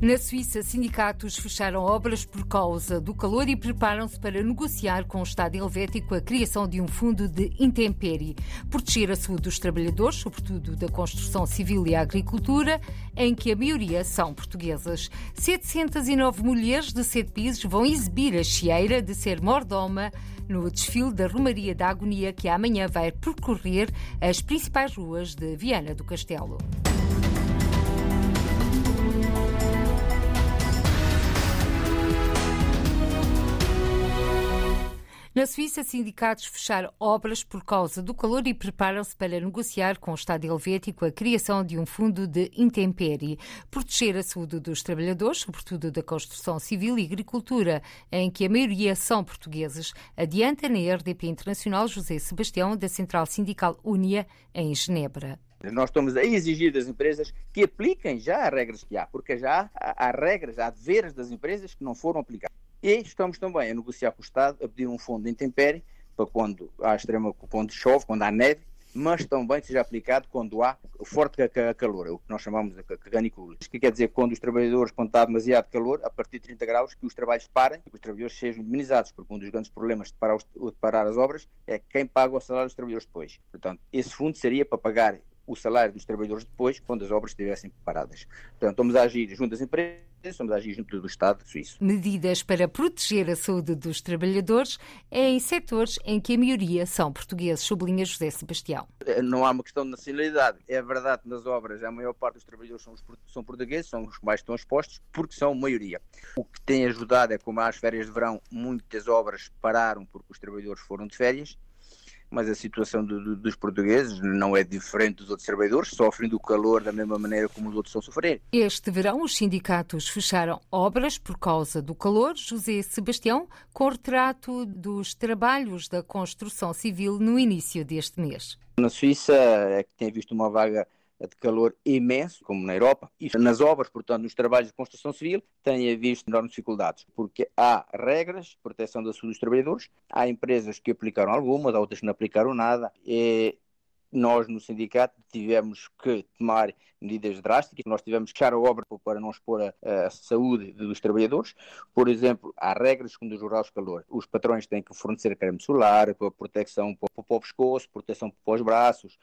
Na Suíça, sindicatos fecharam obras por causa do calor e preparam-se para negociar com o Estado helvético a criação de um fundo de intempérie, proteger a saúde dos trabalhadores, sobretudo da construção civil e agricultura, em que a maioria são portuguesas. 709 mulheres de sete pisos vão exibir a chieira de ser mordoma no desfile da Romaria da Agonia que amanhã vai percorrer as principais ruas de Viana do Castelo. Na Suíça, sindicatos fecharam obras por causa do calor e preparam-se para negociar com o Estado helvético a criação de um fundo de intempérie, proteger a saúde dos trabalhadores, sobretudo da construção civil e agricultura, em que a maioria são portugueses, adianta na RDP Internacional José Sebastião, da Central Sindical Unia, em Genebra. Nós estamos a exigir das empresas que apliquem já as regras que há, porque já há, regras, há deveres das empresas que não foram aplicadas. E estamos também a negociar com o Estado, a pedir um fundo de intempérie para quando há extrema, quando chove, quando há neve, mas também seja aplicado quando há forte calor, é o que nós chamamos de canicula. Isto que quer dizer quando os trabalhadores, quando está demasiado calor, a partir de 30 graus, que os trabalhos parem e que os trabalhadores sejam indemnizados, porque um dos grandes problemas de parar, os, de parar as obras é quem paga o salário dos trabalhadores depois. Portanto, esse fundo seria para pagar o salário dos trabalhadores depois, quando as obras estivessem paradas. Portanto, estamos a agir junto às empresas, estamos a agir junto do Estado suíço. Medidas para proteger a saúde dos trabalhadores em setores em que a maioria são portugueses, sublinha José Sebastião. Não há uma questão de nacionalidade. É verdade que nas obras a maior parte dos trabalhadores são, os, são portugueses, são os que mais estão expostos, porque são maioria. O que tem ajudado é como as férias de verão, muitas obras pararam porque os trabalhadores foram de férias mas a situação do, do, dos portugueses não é diferente dos outros trabalhadores, sofrem do calor da mesma maneira como os outros estão a sofrer. Este verão, os sindicatos fecharam obras por causa do calor. José Sebastião, com retrato dos trabalhos da construção civil no início deste mês. Na Suíça é que tem visto uma vaga de calor imenso, como na Europa, e nas obras, portanto, nos trabalhos de construção civil, tem visto enormes dificuldades, porque há regras de proteção da saúde dos trabalhadores, há empresas que aplicaram algumas, há outras que não aplicaram nada, e nós no sindicato tivemos que tomar medidas drásticas, nós tivemos que fechar a obra para não expor a, a, saúde dos trabalhadores. Por exemplo, há regras como dos rurais de calor. Os patrões têm que fornecer creme solar, proteção para, para o pescoço, proteção para os braços,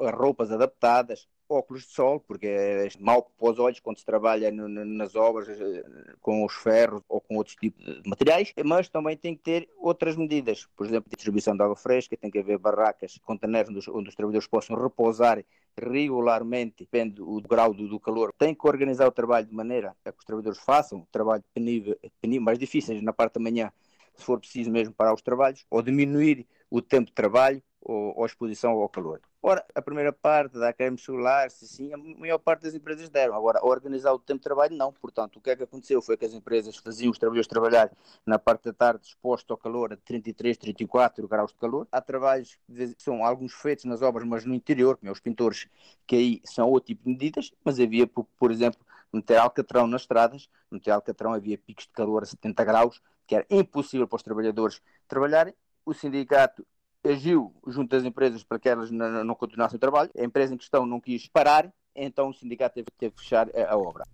roupas adaptadas, óculos de sol, porque é mau para os olhos quando se trabalha nas obras eh, com os ferros ou com outros tipos de materiais, mas também tem que ter outras medidas, por exemplo, distribuição de água fresca, tem que haver barracas, contenedores onde os, onde os trabalhadores possam repousar regularmente, depende do grau do, do, calor, tem que organizar o trabalho de maneira a que os trabalhadores façam o trabalho penível, penível mais difíceis na parte da manhã, se for preciso mesmo parar os trabalhos, ou diminuir o tempo de trabalho, ou, ou exposição ao calor. Ora, a primeira parte da creme solar, se sim, a maior parte das empresas deram. Agora, organizar o tempo de trabalho, não. Portanto, o que é que aconteceu foi que as empresas faziam os trabalhadores trabalhar na parte da tarde exposto ao calor a 33, 34 graus de calor. Há trabalhos que são alguns feitos nas obras, mas no interior, como é os pintores, que aí são outro tipo de medidas, mas havia, por, por exemplo, meter alcatrão nas estradas, meter alcatrão havia picos de calor a 70 graus, que era impossível para os trabalhadores trabalharem. O sindicato agiu junto das empresas para que elas não, não continuassem o trabalho. A empresa em questão não quis parar, então o sindicato teve, teve que fechar a, a obra.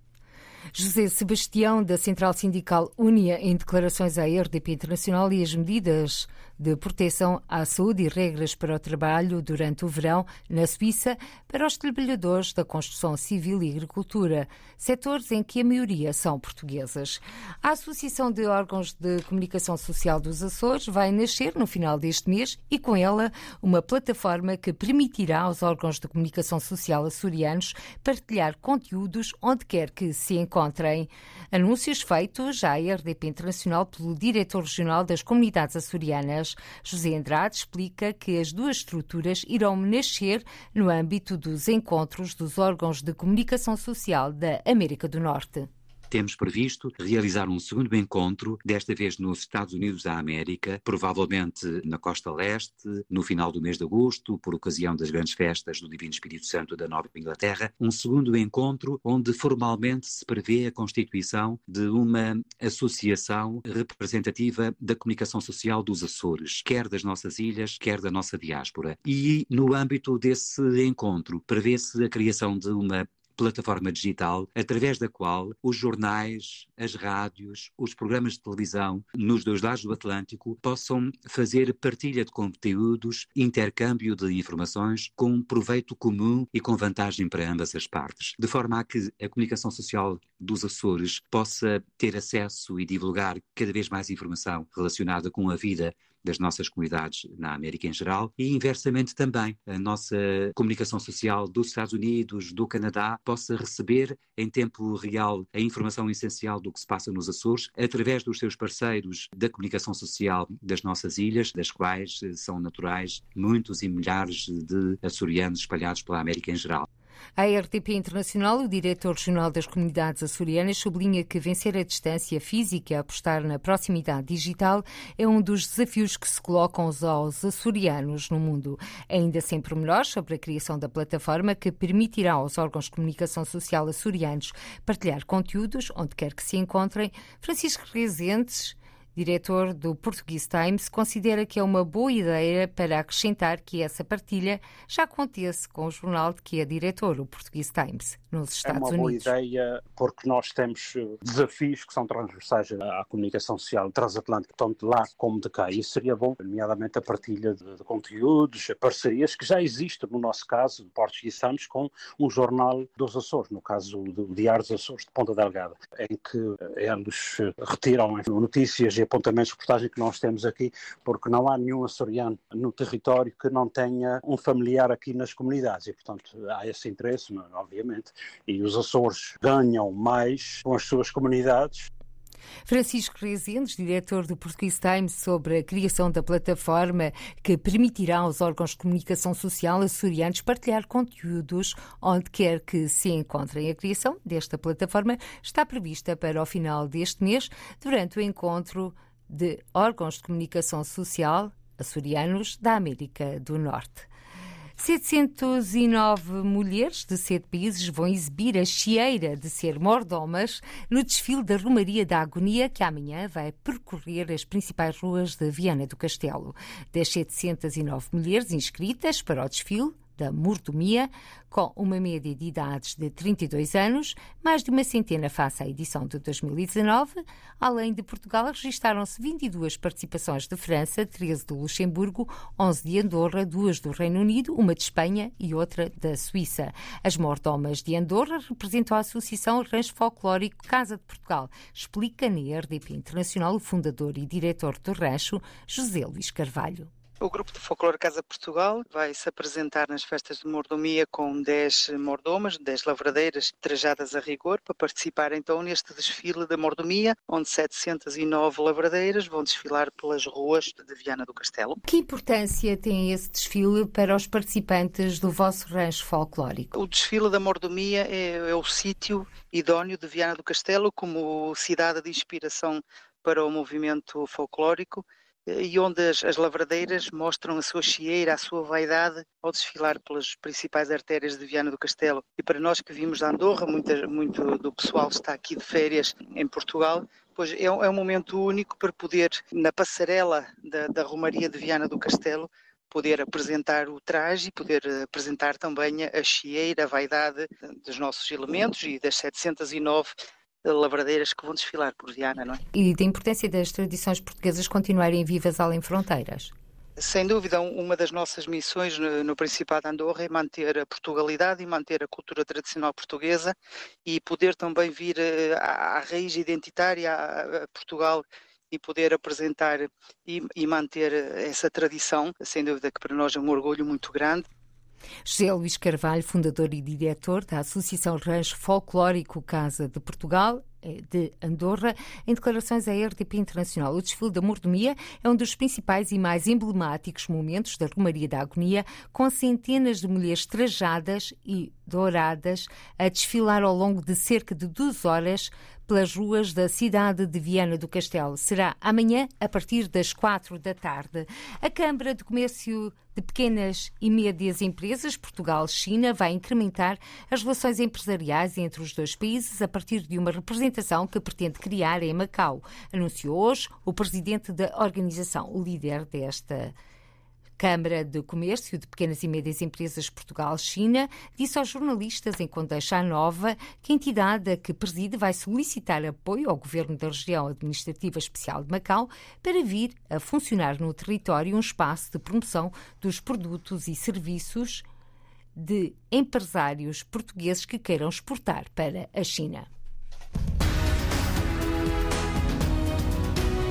José Sebastião, da Central Sindical Unia, em declarações à RDP Internacional e as medidas de proteção à saúde e regras para o trabalho durante o verão na Suíça para os trabalhadores da construção civil e agricultura, setores em que a maioria são portuguesas. A Associação de Órgãos de Comunicação Social dos Açores vai nascer no final deste mês e, com ela, uma plataforma que permitirá aos órgãos de comunicação social açorianos partilhar conteúdos onde quer que se encontrem. Anúncios feitos à RDP Internacional pelo diretor regional das comunidades açorianas José Andrade explica que as duas estruturas irão nascer no âmbito dos encontros dos órgãos de comunicação social da América do Norte temos previsto realizar um segundo encontro, desta vez nos Estados Unidos da América, provavelmente na costa leste, no final do mês de agosto, por ocasião das grandes festas do Divino Espírito Santo da Nova Inglaterra. Um segundo encontro onde formalmente se prevê a constituição de uma associação representativa da comunicação social dos Açores, quer das nossas ilhas, quer da nossa diáspora. E no âmbito desse encontro prevê-se a criação de uma plataforma digital através da qual os jornais, as rádios, os programas de televisão nos dois lados do Atlântico possam fazer partilha de conteúdos, intercâmbio de informações com proveito comum e com vantagem para ambas as partes, de forma a que a comunicação social dos Açores possa ter acesso e divulgar cada vez mais informação relacionada com a vida das nossas comunidades na América em geral e inversamente também a nossa comunicação social dos Estados Unidos, do Canadá, possa receber em tempo real a informação essencial do que se passa nos Açores através dos seus parceiros da comunicação social das nossas ilhas, das quais são naturais muitos e milhares de açorianos espalhados pela América em geral. A RTP Internacional, o diretor regional das comunidades açorianas, sublinha que vencer a distância física e apostar na proximidade digital é um dos desafios que se colocam aos açorianos no mundo. Ainda sem pormenores sobre a criação da plataforma que permitirá aos órgãos de comunicação social açorianos partilhar conteúdos onde quer que se encontrem, Francisco Rezentes diretor do Portuguese Times, considera que é uma boa ideia para acrescentar que essa partilha já acontece com o jornal de que é diretor, o Portuguese Times, nos Estados Unidos. É uma Unidos. boa ideia porque nós temos eh, desafios que são transversais à comunicação social transatlântica, tanto de lá como de cá. E isso seria bom, nomeadamente a partilha de, de conteúdos, parcerias que já existem, no nosso caso, Portuguese Times, com um jornal dos Açores, no caso do Diário dos Açores de Ponta Delgada, em que eh, eles eh, retiram notícias apontamentos de reportagem que nós temos aqui, porque não há nenhum açoriano no território que não tenha um familiar aqui nas comunidades e, portanto, há esse interesse, obviamente, e os Açores ganham mais com as suas comunidades Francisco Rezendes, diretor do Portuguese Times, sobre a criação da plataforma que permitirá aos órgãos de comunicação social açorianos partilhar conteúdos onde quer que se encontrem. A criação desta plataforma está prevista para o final deste mês, durante o encontro de órgãos de comunicação social açorianos da América do Norte. 709 mulheres de sete países vão exibir a chieira de ser mordomas no desfile da Romaria da Agonia, que amanhã vai percorrer as principais ruas de Viana do Castelo. Das 709 mulheres inscritas para o desfile, da mordomia, com uma média de idades de 32 anos, mais de uma centena face à edição de 2019. Além de Portugal, registaram-se 22 participações de França, 13 do Luxemburgo, 11 de Andorra, duas do Reino Unido, uma de Espanha e outra da Suíça. As mordomas de Andorra representam a Associação Rancho Folclórico Casa de Portugal, explica na RDP Internacional o fundador e diretor do rancho, José Luís Carvalho. O grupo de folclore Casa Portugal vai se apresentar nas festas de mordomia com 10 mordomas, 10 lavradeiras trajadas a rigor para participar então neste desfile da mordomia, onde 709 lavradeiras vão desfilar pelas ruas de Viana do Castelo. Que importância tem esse desfile para os participantes do vosso rancho folclórico? O desfile da mordomia é, é o sítio idóneo de Viana do Castelo como cidade de inspiração para o movimento folclórico e onde as, as, lavradeiras mostram a sua chieira, a sua vaidade ao desfilar pelas principais artérias de Viana do Castelo. E para nós que vimos de Andorra, muita, muito do pessoal está aqui de férias em Portugal, pois é, é um momento único para poder, na passarela da, da Romaria de Viana do Castelo, poder apresentar o traje e poder apresentar também a chieira, a vaidade dos nossos elementos e das 709 lavradeiras que vão desfilar por Viana, não é? E da importância das tradições portuguesas continuarem vivas além fronteiras? Sem dúvida, uma das nossas missões no, Principado de Andorra é manter a Portugalidade e manter a cultura tradicional portuguesa e poder também vir eh, à, à raiz identitária a, a Portugal e poder apresentar e, e, manter essa tradição, sem dúvida que para nós é um orgulho muito grande. José Luís Carvalho, fundador e diretor da Associação Rancho Folclórico Casa de Portugal, eh, de Andorra, em declarações à RTP Internacional. O desfile da mordomia é um dos principais e mais emblemáticos momentos da Romaria da Agonia, com centenas de mulheres trajadas e douradas a desfilar ao longo de cerca de duas horas pelas ruas da cidade de Viana do Castelo. Será amanhã, a partir das quatro da tarde. A Câmara de Comércio de Pequenas e Médias Empresas, Portugal-China, vai incrementar as relações empresariais entre os dois países a partir de uma representação que pretende criar em Macau. Anunciou hoje o presidente da organização, o líder desta Câmara de Comércio de Pequenas e Médias Empresas Portugal-China disse aos jornalistas em Condeixa Nova que a entidade a que preside vai solicitar apoio ao Governo da Região Administrativa Especial de Macau para vir a funcionar no território um espaço de promoção dos produtos e serviços de empresários portugueses que queiram exportar para a China.